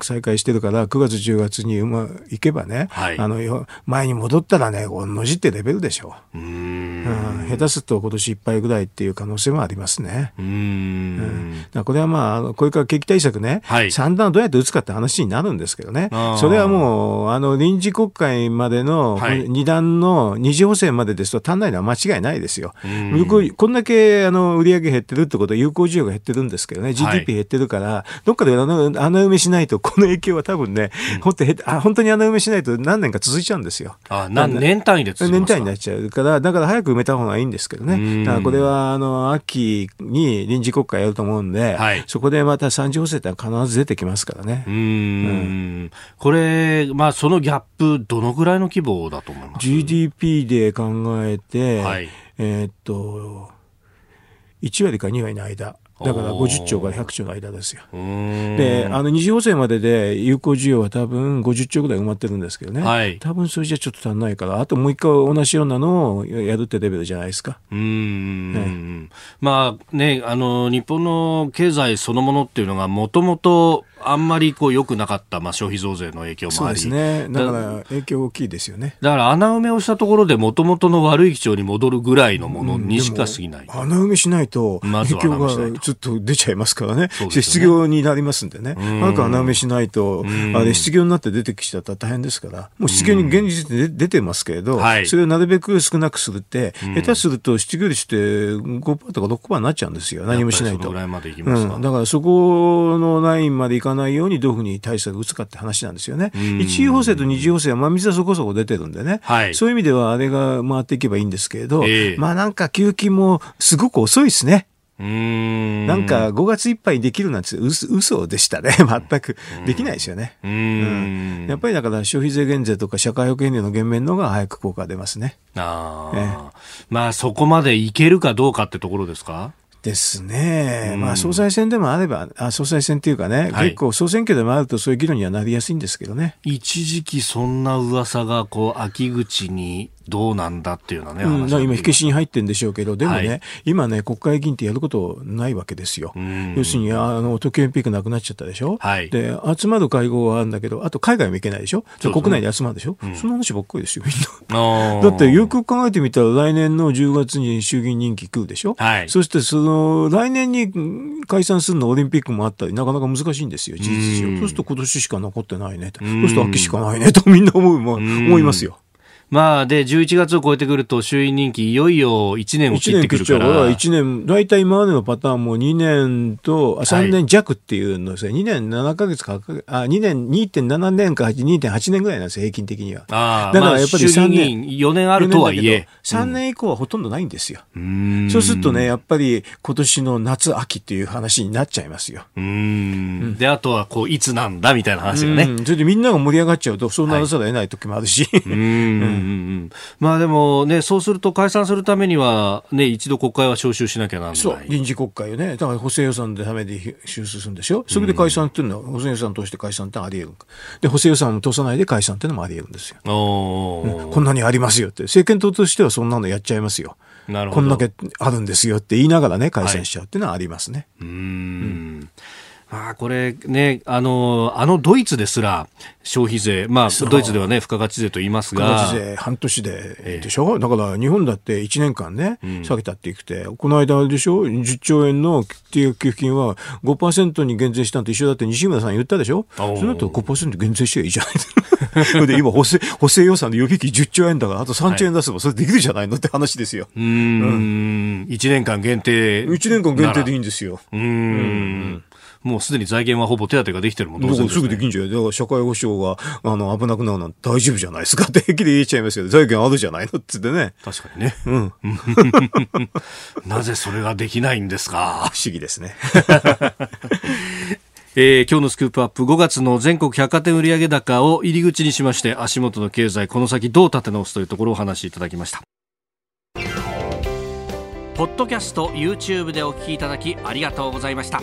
再開してるから、9月、10月にうまいけばね、はい、あの前に戻ったらね、同じってレベルでしょう。うん。うん。下手すると今年いっぱいぐらいっていう可能性もありますね。うん。うん、これはまあ、これから景気対策ね、はい、三段どうやって打つかって話になるんですけどね、それはもう、あの臨時国会までの二段の二次補正までですと足んないのは間違いないですよ。こんだけあの売上減ってるってことは有効需要が減ってるんですけどね、GDP 減ってるから、どっかで穴埋めしないと、この影響は多分ね、本当あ本当に穴埋めしないと何年か続いちゃうんですよ。あ何年単位で続年単位になっちゃうから、だから早く埋めた方がいいんですけどね。だからこれは、あの、秋に臨時国会やると思うんで、はい、そこでまた三次補正って必ず出てきますからね。うんうんこれ、まあ、そのギャップ、どのぐらいの規模だと思います ?GDP で考えて、はい、えー、っと、1割か2割の間。だから50兆から100兆の間ですよ。で、あの二次補正までで有効需要は多分50兆ぐらい埋まってるんですけどね、はい、多分それじゃちょっと足んないから、あともう一回同じようなのをやるってレベルじゃないですか。うん、ね、まあね、あの日本の経済そのものっていうのがもともとあんまりこう良くなかった、まあ、消費増税の影響もあり。そうですね、だから影響大きいですよね。だから穴埋めをしたところで、もともとの悪い基調に戻るぐらいのものにしか過ぎない、うん、穴埋めしないと、影響がずっと出ちゃいますからね、ね。失業になりますんでね、なんか穴埋めしないと、あれ、失業になって出てきちゃったら大変ですから、もう失業に現実で出てますけれど、それをなるべく少なくするって、下手すると失業率って5%とか6%になっちゃうん。ですよ、何もしないと。うん、だからそこのラインまでいかないようにどういうふうに対策を打つかって話なんですよね。一次補正と二次補正は、まあ、水はそこそこ出てるんでね、はい、そういう意味ではあれが回っていけばいいんですけれど、えー、まあなんか給付もすごく遅いですね。うん。なんか5月いっぱいにできるなんて嘘嘘でしたね。全く。できないですよね。うん、やっぱりだから消費税減税とか社会保険料の減免のが早く効果が出ますね。ああ、まあそこまでいけるかどうかってところですか？ですね、まあ、総裁選でもあれば、あ総裁選っていうかね、はい、結構、総選挙でもあると、そういう議論にはなりやすいんですけどね。一時期、そんな噂がこう秋口にどうなんだっていうようなね、うん、今、火消しに入ってるんでしょうけど、でもね、はい。今ね、国会議員ってやることないわけですよ。ん。要するに、あの、東京オリンピックなくなっちゃったでしょ？はい。で、集まる会合はあるんだけど、あと海外も行けないでしょ？国内で集まるでしょ？そんな話ばっかりですよ、みんな。だってよく考えてみたら来年の10月に衆議院任期来るでしょ、はい。そしてその来年にうん解散するのオリンピックもあったりなかなか難しいんですよ事実上。そうすると今年しか残ってないねと。そうすると秋しかないねとみんな思うも思いますよ。まあ、で、11月を超えてくると、衆院任期、いよいよ1年を切1ってくるからら。1年、大体今までのパターンも2年と、あ3年弱っていうのですね、2年7ヶ月か、あ、2年、2.7年か2.8年ぐらいなんですよ、平均的には。ああ、だからやっぱりまあ衆3議院年。4年あるとはいえ。3年以降はほとんどないんですよ。うーんそうするとね、やっぱり今年の夏、秋っていう話になっちゃいますよ。うーん。で、あとは、こう、いつなんだみたいな話がね。うんそれでみんなが盛り上がっちゃうと、そうならざるを得ない時もあるし。うんうんうんうんまあでもね、そうすると解散するためには、ね、一度国会は召集しなきゃなんない。そう、臨時国会をね、だから補正予算のためで収集するんでしょ、それで解散っていうのは、補正予算通して解散ってあり得るで、補正予算を通さないで解散っていうのもあり得るんですよ。おーこんなにありますよって、政権党としてはそんなのやっちゃいますよ。なるほど。こんだけあるんですよって言いながらね、解散しちゃうっていうのはありますね。うーん。まあ、これね、あの、あのドイツですら消費税、まあ、ドイツではね、付加価値税と言いますが。付加価値税半年ででしょ、だから日本だって1年間ね、下げたって言って、この間あれでしょ ?10 兆円の給付金は5%に減税したのと一緒だって西村さん言ったでしょ？そおーれだったら5%減税していいじゃないそれ で今補正、補正予算の予備費10兆円だから、あと3兆円出せばそれできるじゃないのって話ですよ。うーん、1年間限定。1年間限定でいいい。んですよ。うーん。もうすでに財源はほぼ手当ができてるもんだからすぐできんじゃん。だから社会保障が、あの、危なくなるなんて大丈夫じゃないですか って平気で言えちゃいますよ。財源あるじゃないのって言ってね。確かにね。うん。なぜそれができないんですか？不思議ですね。えー今日のスクープアップ5月の全国百貨店売上高を入り口にしまして足元の経済この先どう立て直すというところをお話しいただきましたポッドキャスト YouTube でお聞きいただきありがとうございました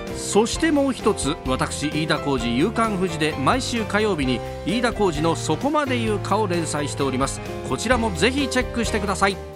そしてもう一つ私飯田浩司夕刊富士で毎週火曜日に飯田浩司のそこまで言うかを連載しております。こちらもぜひチェックしてください。